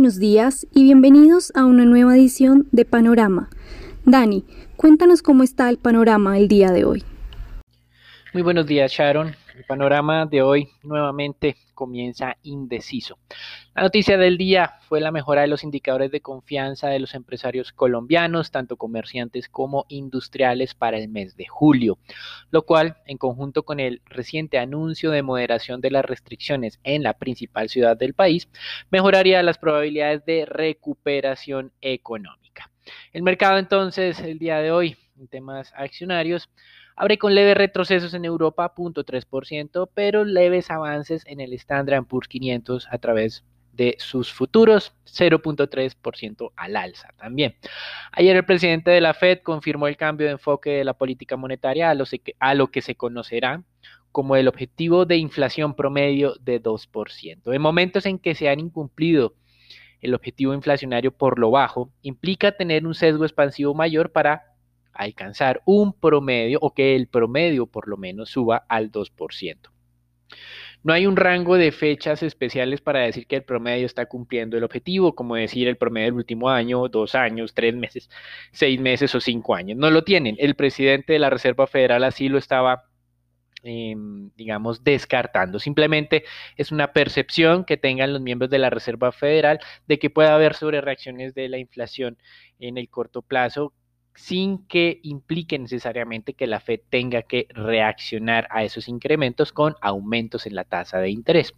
buenos días y bienvenidos a una nueva edición de Panorama. Dani, cuéntanos cómo está el panorama el día de hoy. Muy buenos días, Sharon. El panorama de hoy nuevamente comienza indeciso. La noticia del día fue la mejora de los indicadores de confianza de los empresarios colombianos, tanto comerciantes como industriales, para el mes de julio, lo cual, en conjunto con el reciente anuncio de moderación de las restricciones en la principal ciudad del país, mejoraría las probabilidades de recuperación económica. El mercado entonces, el día de hoy, en temas accionarios, Abre con leves retrocesos en Europa, 0.3%, pero leves avances en el Standard Poor's 500 a través de sus futuros, 0.3% al alza también. Ayer el presidente de la Fed confirmó el cambio de enfoque de la política monetaria a lo, a lo que se conocerá como el objetivo de inflación promedio de 2%. En momentos en que se han incumplido el objetivo inflacionario por lo bajo, implica tener un sesgo expansivo mayor para alcanzar un promedio o que el promedio por lo menos suba al 2%. No hay un rango de fechas especiales para decir que el promedio está cumpliendo el objetivo, como decir el promedio del último año, dos años, tres meses, seis meses o cinco años. No lo tienen. El presidente de la Reserva Federal así lo estaba, em, digamos, descartando. Simplemente es una percepción que tengan los miembros de la Reserva Federal de que pueda haber sobre reacciones de la inflación en el corto plazo sin que implique necesariamente que la Fed tenga que reaccionar a esos incrementos con aumentos en la tasa de interés.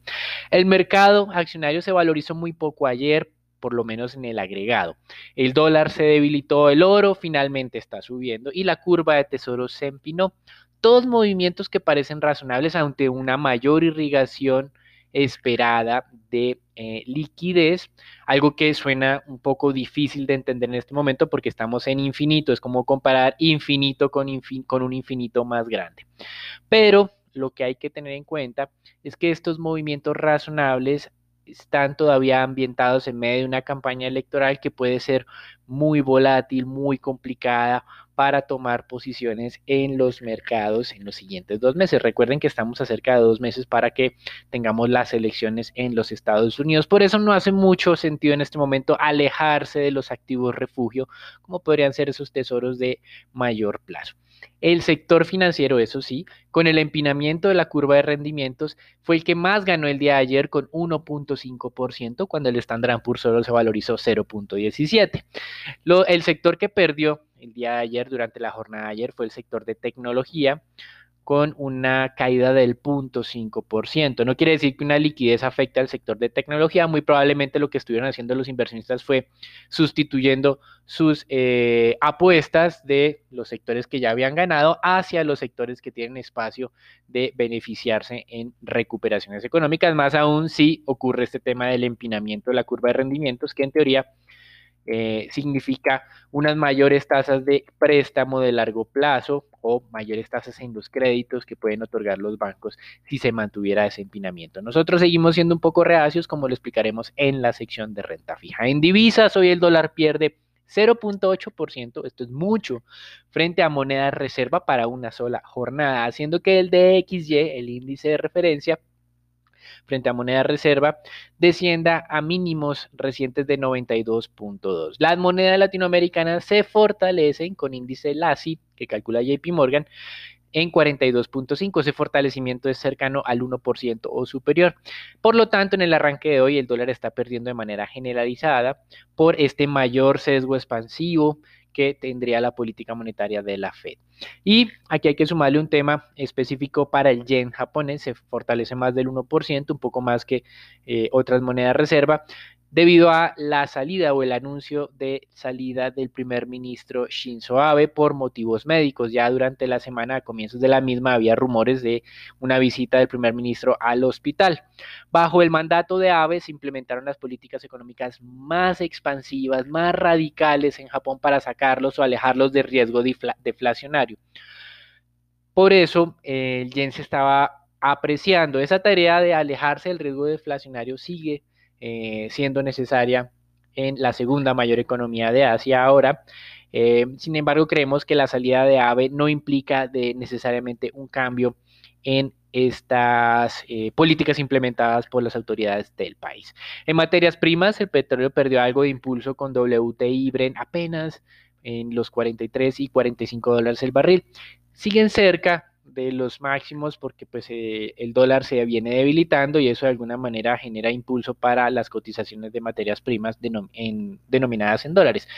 El mercado accionario se valorizó muy poco ayer, por lo menos en el agregado. El dólar se debilitó, el oro finalmente está subiendo y la curva de tesoro se empinó. Todos movimientos que parecen razonables ante una mayor irrigación esperada de eh, liquidez, algo que suena un poco difícil de entender en este momento porque estamos en infinito, es como comparar infinito con, con un infinito más grande. Pero lo que hay que tener en cuenta es que estos movimientos razonables están todavía ambientados en medio de una campaña electoral que puede ser muy volátil, muy complicada para tomar posiciones en los mercados en los siguientes dos meses. Recuerden que estamos a cerca de dos meses para que tengamos las elecciones en los Estados Unidos. Por eso no hace mucho sentido en este momento alejarse de los activos refugio, como podrían ser esos tesoros de mayor plazo. El sector financiero, eso sí, con el empinamiento de la curva de rendimientos, fue el que más ganó el día de ayer con 1.5%, cuando el Standard Poor's solo se valorizó 0.17. El sector que perdió el día de ayer, durante la jornada de ayer, fue el sector de tecnología, con una caída del 0.5%. No quiere decir que una liquidez afecte al sector de tecnología, muy probablemente lo que estuvieron haciendo los inversionistas fue sustituyendo sus eh, apuestas de los sectores que ya habían ganado hacia los sectores que tienen espacio de beneficiarse en recuperaciones económicas, más aún si ocurre este tema del empinamiento de la curva de rendimientos, que en teoría eh, significa unas mayores tasas de préstamo de largo plazo o mayores tasas en los créditos que pueden otorgar los bancos si se mantuviera ese empinamiento. Nosotros seguimos siendo un poco reacios, como lo explicaremos en la sección de renta fija. En divisas, hoy el dólar pierde 0.8%, esto es mucho, frente a moneda reserva para una sola jornada, haciendo que el DXY, el índice de referencia, frente a moneda reserva descienda a mínimos recientes de 92.2. Las monedas latinoamericanas se fortalecen con índice LASI que calcula JP Morgan en 42.5. Ese fortalecimiento es cercano al 1% o superior. Por lo tanto, en el arranque de hoy el dólar está perdiendo de manera generalizada por este mayor sesgo expansivo que tendría la política monetaria de la Fed. Y aquí hay que sumarle un tema específico para el yen japonés, se fortalece más del 1%, un poco más que eh, otras monedas reserva, debido a la salida o el anuncio de salida del primer ministro Shinzo Abe por motivos médicos. Ya durante la semana, a comienzos de la misma, había rumores de una visita del primer ministro al hospital. Bajo el mandato de Abe se implementaron las políticas económicas más expansivas, más radicales en Japón para sacarlos o alejarlos de riesgo deflacionario. Por eso el yen se estaba apreciando. Esa tarea de alejarse del riesgo deflacionario sigue eh, siendo necesaria en la segunda mayor economía de Asia ahora. Eh, sin embargo, creemos que la salida de AVE no implica de necesariamente un cambio en estas eh, políticas implementadas por las autoridades del país. En materias primas, el petróleo perdió algo de impulso con WTI y Bren apenas en los 43 y 45 dólares el barril. Siguen cerca de los máximos porque pues eh, el dólar se viene debilitando y eso de alguna manera genera impulso para las cotizaciones de materias primas denominadas en dólares.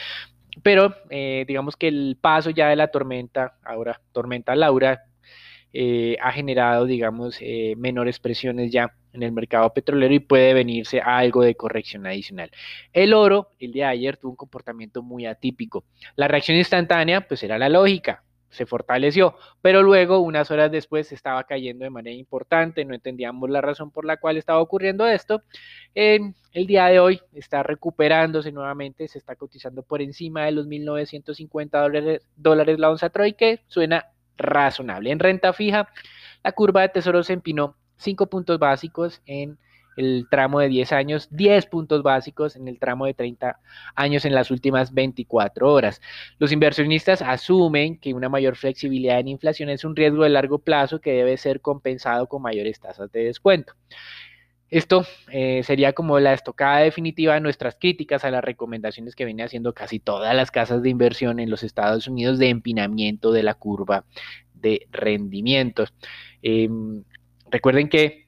Pero eh, digamos que el paso ya de la tormenta, ahora tormenta Laura, eh, ha generado, digamos, menores presiones ya en el mercado petrolero y puede venirse a algo de corrección adicional. El oro, el de ayer, tuvo un comportamiento muy atípico. La reacción instantánea, pues era la lógica, se fortaleció, pero luego, unas horas después, estaba cayendo de manera importante, no entendíamos la razón por la cual estaba ocurriendo esto. El día de hoy está recuperándose nuevamente, se está cotizando por encima de los 1.950 dólares, dólares la onza Troy, que suena razonable. En renta fija, la curva de tesoros se empinó 5 puntos básicos en el tramo de 10 años, 10 puntos básicos en el tramo de 30 años en las últimas 24 horas. Los inversionistas asumen que una mayor flexibilidad en inflación es un riesgo de largo plazo que debe ser compensado con mayores tasas de descuento. Esto eh, sería como la estocada definitiva de nuestras críticas a las recomendaciones que vienen haciendo casi todas las casas de inversión en los Estados Unidos de empinamiento de la curva de rendimientos. Em, recuerden que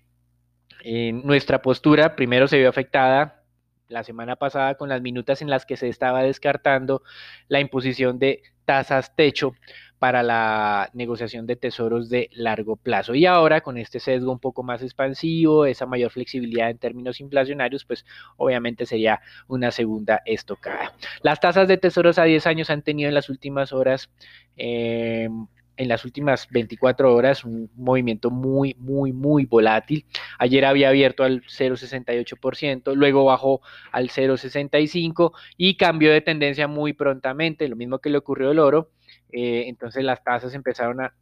nuestra postura primero se vio afectada la semana pasada con las minutas en las que se estaba descartando la imposición de tasas techo para la negociación de tesoros de largo plazo. Y ahora con este sesgo un poco más expansivo, esa mayor flexibilidad en términos inflacionarios, pues obviamente sería una segunda estocada. Las tasas de tesoros a 10 años han tenido en las últimas horas eh, en las últimas 24 horas un movimiento muy, muy, muy volátil. Ayer había abierto al 0,68%, luego bajó al 0,65% y cambió de tendencia muy prontamente, lo mismo que le ocurrió al oro. Eh, entonces las tasas empezaron a,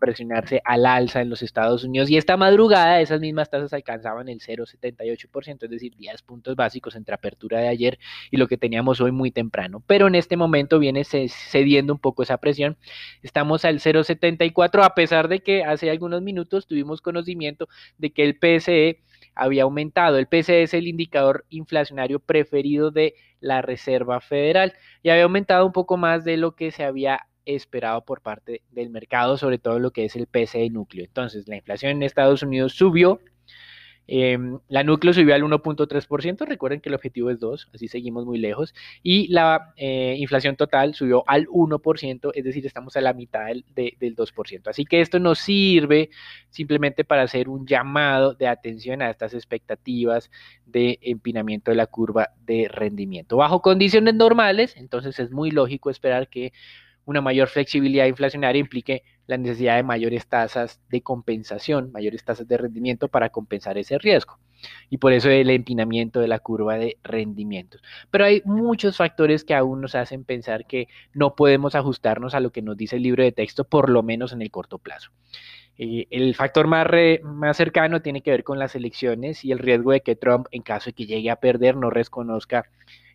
presionarse al alza en los Estados Unidos y esta madrugada esas mismas tasas alcanzaban el 0,78%, es decir, 10 puntos básicos entre apertura de ayer y lo que teníamos hoy muy temprano. Pero en este momento viene cediendo un poco esa presión. Estamos al 0,74 a pesar de que hace algunos minutos tuvimos conocimiento de que el PSE había aumentado. El PCE es el indicador inflacionario preferido de la Reserva Federal y había aumentado un poco más de lo que se había esperado por parte del mercado, sobre todo lo que es el PCE núcleo. Entonces, la inflación en Estados Unidos subió Em, la núcleo subió al 1.3%, recuerden que el objetivo es 2, así seguimos muy lejos, y la eh, inflación total subió al 1%, es decir, estamos a la mitad del, del 2%. Así que esto nos sirve simplemente para hacer un llamado de atención a estas expectativas de empinamiento de la curva de rendimiento. Bajo condiciones normales, entonces es muy lógico esperar que una mayor flexibilidad inflacionaria implique la necesidad de mayores tasas de compensación, mayores tasas de rendimiento para compensar ese riesgo. Y por eso el empinamiento de la curva de rendimientos. Pero hay muchos factores que aún nos hacen pensar que no podemos ajustarnos a lo que nos dice el libro de texto, por lo menos en el corto plazo. Eh, el factor más, más cercano tiene que ver con las elecciones y el riesgo de que Trump, en caso de que llegue a perder, no reconozca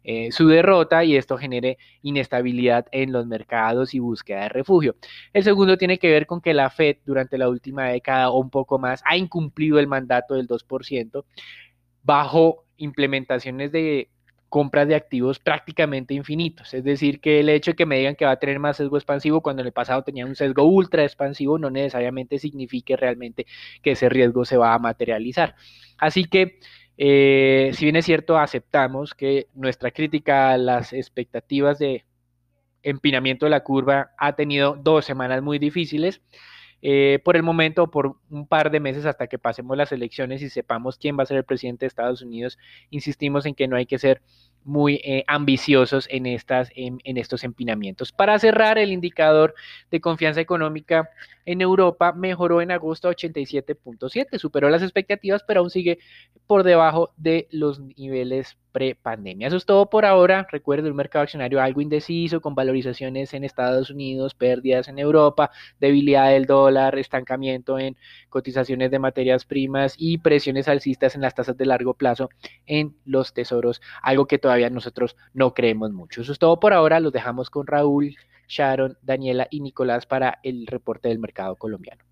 eh, su derrota y esto genere inestabilidad en los mercados y búsqueda de refugio. El segundo tiene que ver con que la Fed durante la última década o un poco más ha incumplido el mandato del 2% bajo implementaciones de compras de activos prácticamente infinitos. Es decir, que el hecho de que me digan que va a tener más sesgo expansivo cuando en el pasado tenía un sesgo ultra expansivo no necesariamente signifique realmente que ese riesgo se va a materializar. Así que eh, si bien es cierto, aceptamos que nuestra crítica a las expectativas de empinamiento de la curva ha tenido dos semanas muy difíciles. Eh, por el momento, por un par de meses hasta que pasemos las elecciones y sepamos quién va a ser el presidente de Estados Unidos, insistimos en que no hay que ser muy eh, ambiciosos en, estas, en, estos empinamientos. Para cerrar, el indicador de confianza económica en Europa mejoró en agosto a 87.7, superó las expectativas, pero aún sigue por debajo de los niveles pre-pandemia. Eso es todo por ahora. Recuerden, un mercado accionario algo indeciso, con valorizaciones en Estados Unidos, pérdidas en Europa, debilidad del dólar, estancamiento en cotizaciones de materias primas y presiones alcistas en las tasas de largo plazo en los tesoros, algo que todavía nosotros no creemos mucho. Eso es todo por ahora. Los dejamos con Raúl, Sharon, Daniela y Nicolás para el reporte del mercado colombiano.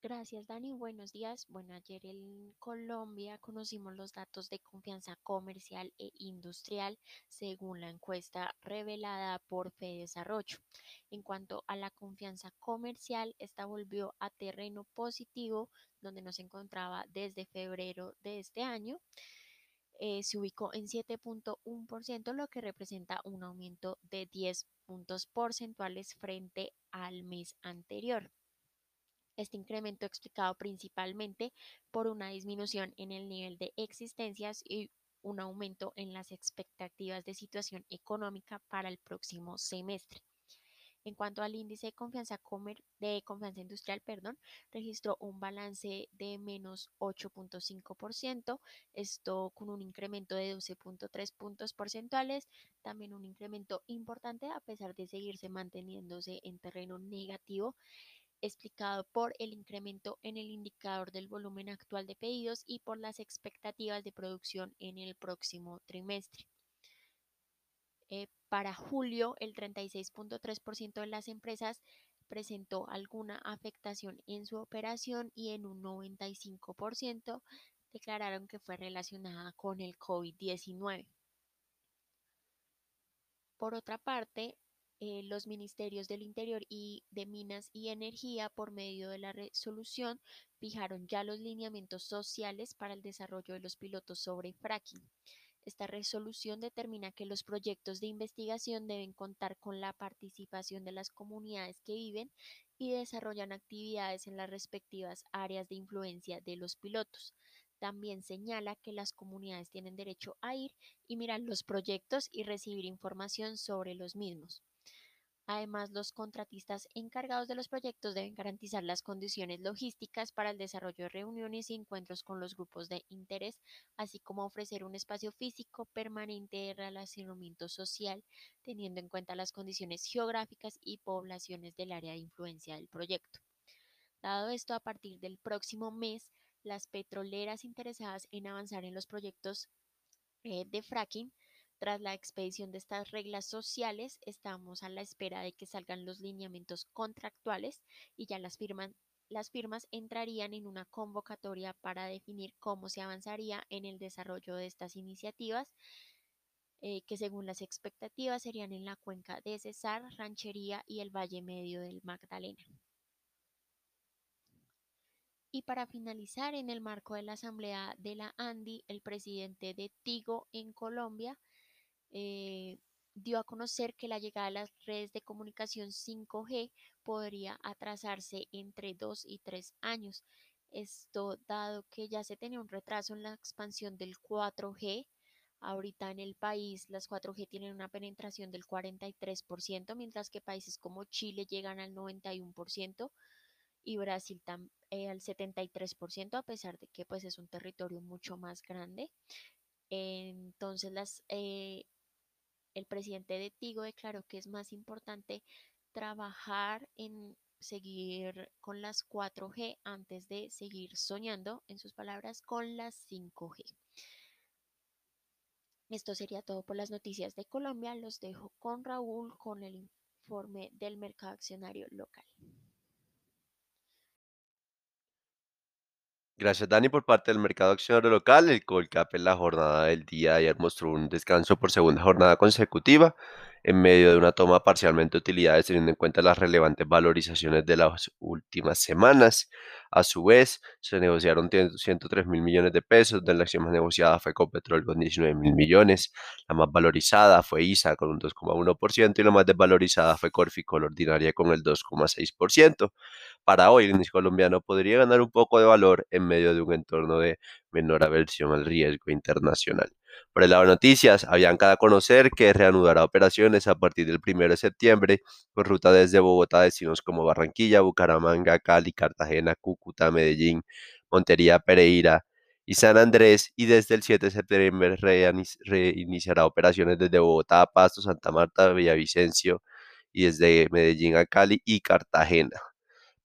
Gracias, Dani. Buenos días. Bueno, ayer en Colombia conocimos los datos de confianza comercial e industrial según la encuesta revelada por Desarrollo. En cuanto a la confianza comercial, esta volvió a terreno positivo, donde nos encontraba desde febrero de este año. Eh, se ubicó en 7.1%, lo que representa un aumento de 10 puntos porcentuales frente al mes anterior. Este incremento explicado principalmente por una disminución en el nivel de existencias y un aumento en las expectativas de situación económica para el próximo semestre. En cuanto al índice de confianza, de confianza industrial, perdón, registró un balance de menos 8.5%, esto con un incremento de 12.3 puntos porcentuales, también un incremento importante a pesar de seguirse manteniéndose en terreno negativo explicado por el incremento en el indicador del volumen actual de pedidos y por las expectativas de producción en el próximo trimestre. Eh, para julio, el 36.3% de las empresas presentó alguna afectación en su operación y en un 95% declararon que fue relacionada con el COVID-19. Por otra parte, eh, los ministerios del Interior y de Minas y Energía, por medio de la resolución, fijaron ya los lineamientos sociales para el desarrollo de los pilotos sobre fracking. Esta resolución determina que los proyectos de investigación deben contar con la participación de las comunidades que viven y desarrollan actividades en las respectivas áreas de influencia de los pilotos. También señala que las comunidades tienen derecho a ir y mirar los proyectos y recibir información sobre los mismos. Además, los contratistas encargados de los proyectos deben garantizar las condiciones logísticas para el desarrollo de reuniones y encuentros con los grupos de interés, así como ofrecer un espacio físico permanente de relacionamiento social, teniendo en cuenta las condiciones geográficas y poblaciones del área de influencia del proyecto. Dado esto, a partir del próximo mes, las petroleras interesadas en avanzar en los proyectos eh, de fracking tras la expedición de estas reglas sociales, estamos a la espera de que salgan los lineamientos contractuales y ya las, las firmas entrarían en una convocatoria para definir cómo se avanzaría en el desarrollo de estas iniciativas, eh, que según las expectativas serían en la cuenca de Cesar, Ranchería y el Valle Medio del Magdalena. Y para finalizar, en el marco de la Asamblea de la ANDI, el presidente de Tigo en Colombia eh, dio a conocer que la llegada de las redes de comunicación 5G podría atrasarse entre 2 y 3 años. Esto dado que ya se tenía un retraso en la expansión del 4G. Ahorita en el país las 4G tienen una penetración del 43%, mientras que países como Chile llegan al 91% y Brasil eh, al 73%, a pesar de que pues es un territorio mucho más grande. Entonces las, eh, el presidente de Tigo declaró que es más importante trabajar en seguir con las 4G antes de seguir soñando, en sus palabras, con las 5G. Esto sería todo por las noticias de Colombia. Los dejo con Raúl con el informe del mercado accionario local. Gracias, Dani, por parte del mercado accionario local. El Colcap en la jornada del día ayer mostró un descanso por segunda jornada consecutiva en medio de una toma parcialmente de utilidades teniendo en cuenta las relevantes valorizaciones de las últimas semanas. A su vez, se negociaron 103 mil millones de pesos, donde la acción más negociada fue Copetrol con 19 mil millones, la más valorizada fue ISA con un 2,1% y la más desvalorizada fue Corficol Ordinaria con el 2,6%. Para hoy, el índice colombiano podría ganar un poco de valor en medio de un entorno de menor aversión al riesgo internacional. Por el lado de noticias, habían cada conocer que reanudará operaciones a partir del 1 de septiembre con ruta desde Bogotá a destinos como Barranquilla, Bucaramanga, Cali, Cartagena, Cúcuta, Medellín, Montería, Pereira y San Andrés y desde el 7 de septiembre reiniciará operaciones desde Bogotá a Pasto, Santa Marta, Villavicencio y desde Medellín a Cali y Cartagena.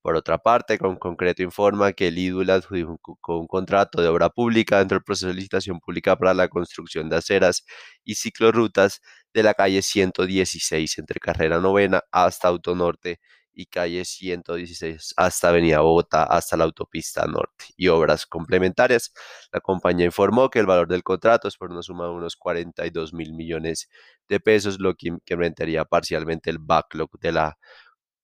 Por otra parte, con concreto informa que el IDUL adjudicó un contrato de obra pública dentro del proceso de licitación pública para la construcción de aceras y ciclorrutas de la calle 116 entre Carrera Novena hasta Autonorte y calle 116 hasta Avenida Bogotá hasta la autopista norte y obras complementarias. La compañía informó que el valor del contrato es por una suma de unos 42 mil millones de pesos, lo que incrementaría parcialmente el backlog de la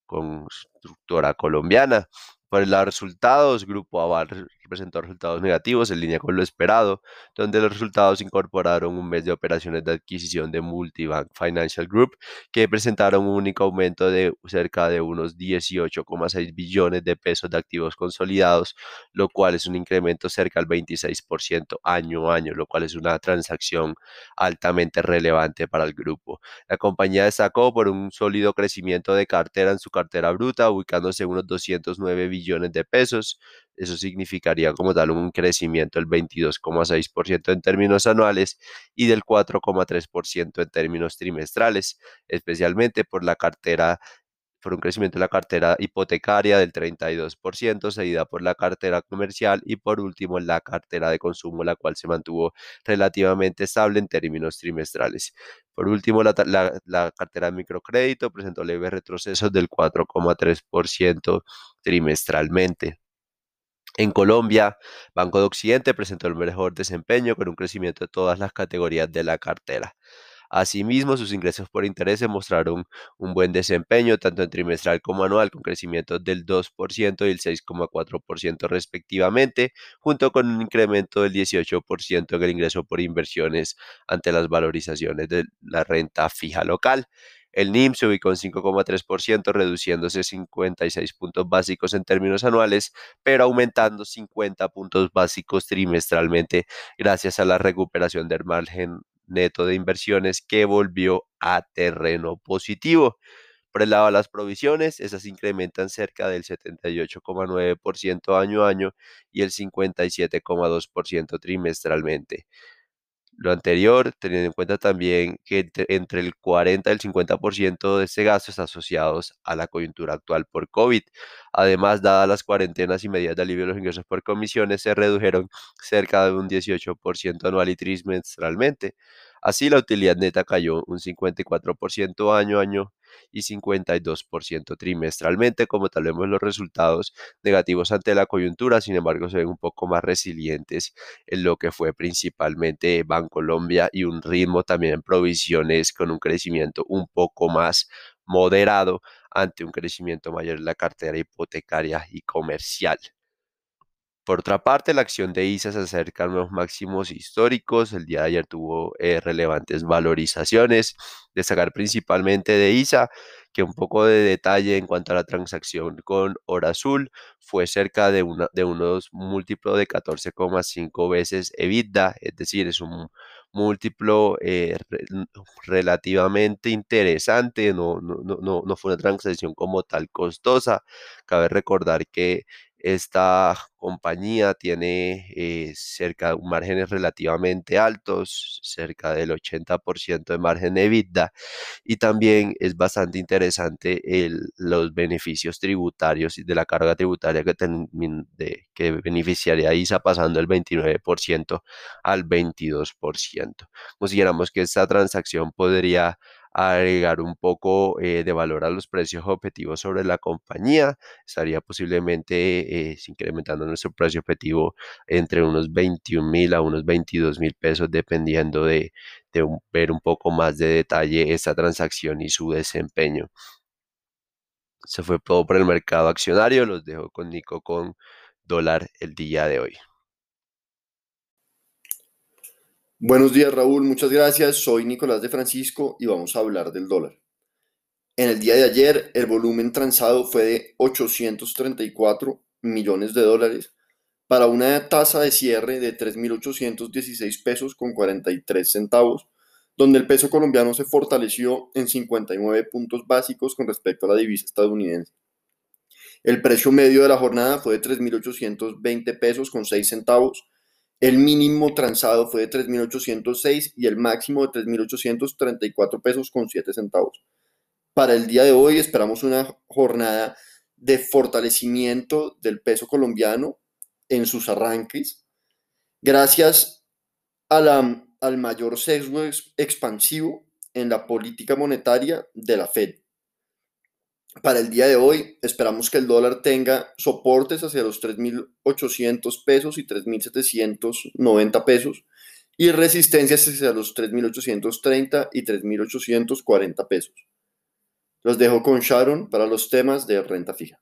constructora colombiana. Por los resultados, Grupo Aval presentó resultados negativos en línea con lo esperado, donde los resultados incorporaron un mes de operaciones de adquisición de Multibank Financial Group, que presentaron un único aumento de cerca de unos 18,6 billones de pesos de activos consolidados, lo cual es un incremento cerca del 26% año a año, lo cual es una transacción altamente relevante para el grupo. La compañía destacó por un sólido crecimiento de cartera en su cartera bruta, ubicándose en unos 209 billones de pesos, eso significaría como tal un crecimiento del 22,6% en términos anuales y del 4,3% en términos trimestrales, especialmente por la cartera por un crecimiento de la cartera hipotecaria del 32%, seguida por la cartera comercial y por último la cartera de consumo, la cual se mantuvo relativamente estable en términos trimestrales. Por último, la, la cartera de microcrédito presentó leves retrocesos del 4,3% trimestralmente. En Colombia, Banco de Occidente presentó el mejor desempeño con un crecimiento de todas las categorías de la cartera. Asimismo, sus ingresos por intereses mostraron un buen desempeño tanto en trimestral como anual, con crecimientos del 2% y el 6,4% respectivamente, junto con un incremento del 18% en el ingreso por inversiones ante las valorizaciones de la renta fija local. El NIM se ubicó en 5,3%, reduciéndose 56 puntos básicos en términos anuales, pero aumentando 50 puntos básicos trimestralmente gracias a la recuperación del margen neto de inversiones que volvió a terreno positivo. Por el lado de las provisiones, esas incrementan cerca del 78,9% año a año y el 57,2% trimestralmente. Lo anterior, teniendo en cuenta también que entre, el 40 y el 50% de ese gasto está asociado a la coyuntura actual por COVID. Además, dadas las cuarentenas y medidas de alivio de los ingresos por comisiones, se redujeron cerca de un 18% anual y trimestralmente. Así, la utilidad neta cayó un 54% año a año y 52% trimestralmente. Como tal vemos los resultados negativos ante la coyuntura, sin embargo, se ven un poco más resilientes en lo que fue principalmente Bancolombia y un ritmo también en provisiones con un crecimiento un poco más moderado ante un crecimiento mayor en la cartera hipotecaria y comercial. Por otra parte, la acción de ISA se acerca a los máximos históricos. El día de ayer tuvo eh, relevantes valorizaciones. Destacar principalmente de ISA, que un poco de detalle en cuanto a la transacción con Hora Azul fue cerca de, unos múltiplos de 14,5 veces EBITDA, es decir, es un múltiplo eh, relativamente interesante, no, no, no, no fue una transacción como tal costosa. Cabe recordar que esta compañía tiene eh, cerca de márgenes relativamente altos, cerca del 80% de margen de EBITDA, y también es bastante interesante los beneficios tributarios y de la carga tributaria que, de, que beneficiaría ISA pasando del 29% al 22%. Consideramos que esta transacción podría agregar un poco eh, de valor a los precios objetivos sobre la compañía. Estaría posiblemente eh, incrementando nuestro precio objetivo entre unos 21 mil a unos 22 mil pesos, dependiendo de, ver un poco más de detalle esta transacción y su desempeño. Se fue todo por el mercado accionario. Los dejo con Nico con dólar el día de hoy. Buenos días Raúl, muchas gracias. Soy Nicolás de Francisco y vamos a hablar del dólar. En el día de ayer el volumen transado fue de 834 millones de dólares para una tasa de cierre de 3.816 pesos con 43 centavos, donde el peso colombiano se fortaleció en 59 puntos básicos con respecto a la divisa estadounidense. El precio medio de la jornada fue de 3.820 pesos con 6 centavos, el mínimo transado fue de 3.806 y el máximo de 3.834 pesos con 7 centavos. Para el día de hoy esperamos una jornada de fortalecimiento del peso colombiano en sus arranques, gracias al mayor sesgo expansivo en la política monetaria de la Fed. Para el día de hoy esperamos que el dólar tenga soportes hacia los 3.800 pesos y 3.790 pesos y resistencias hacia los 3.830 y 3.840 pesos. Los dejo con Sharon para los temas de renta fija.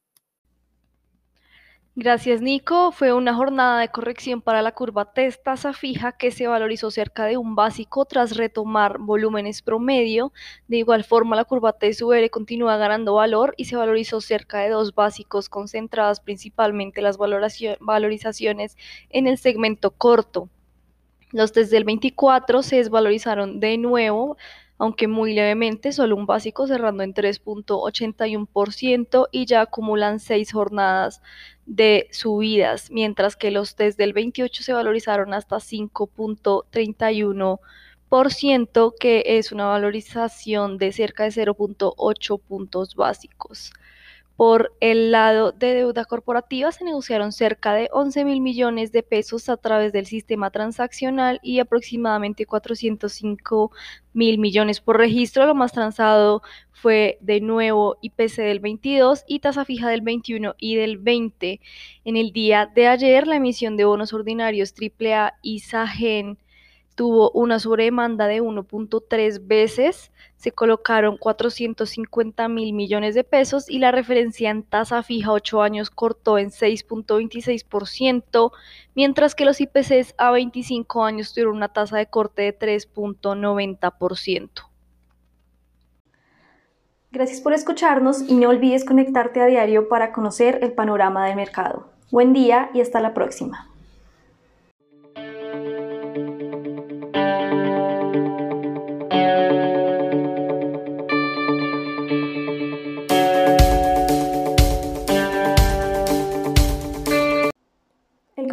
Gracias, Nico. Fue una jornada de corrección para la curva TES tasa fija que se valorizó cerca de un básico tras retomar volúmenes promedio. De igual forma, la curva TES UR continúa ganando valor y se valorizó cerca de dos básicos, concentradas principalmente las valorizaciones en el segmento corto. Los TES del 24 se desvalorizaron de nuevo aunque muy levemente, solo un básico cerrando en 3.81% y ya acumulan seis jornadas de subidas, mientras que los test del 28 se valorizaron hasta 5.31%, que es una valorización de cerca de 0.8 puntos básicos. Por el lado de deuda corporativa se negociaron cerca de 11 mil millones de pesos a través del sistema transaccional y aproximadamente 405 mil millones por registro. Lo más transado fue de nuevo IPC del 22 y tasa fija del 21 y del 20. En el día de ayer, la emisión de bonos ordinarios AAA y SAGEN tuvo una sobredemanda de 1.3 veces, se colocaron 450 mil millones de pesos y la referencia en tasa fija 8 años cortó en 6.26%, mientras que los IPCs a 25 años tuvieron una tasa de corte de 3.90%. Gracias por escucharnos y no olvides conectarte a diario para conocer el panorama del mercado. Buen día y hasta la próxima.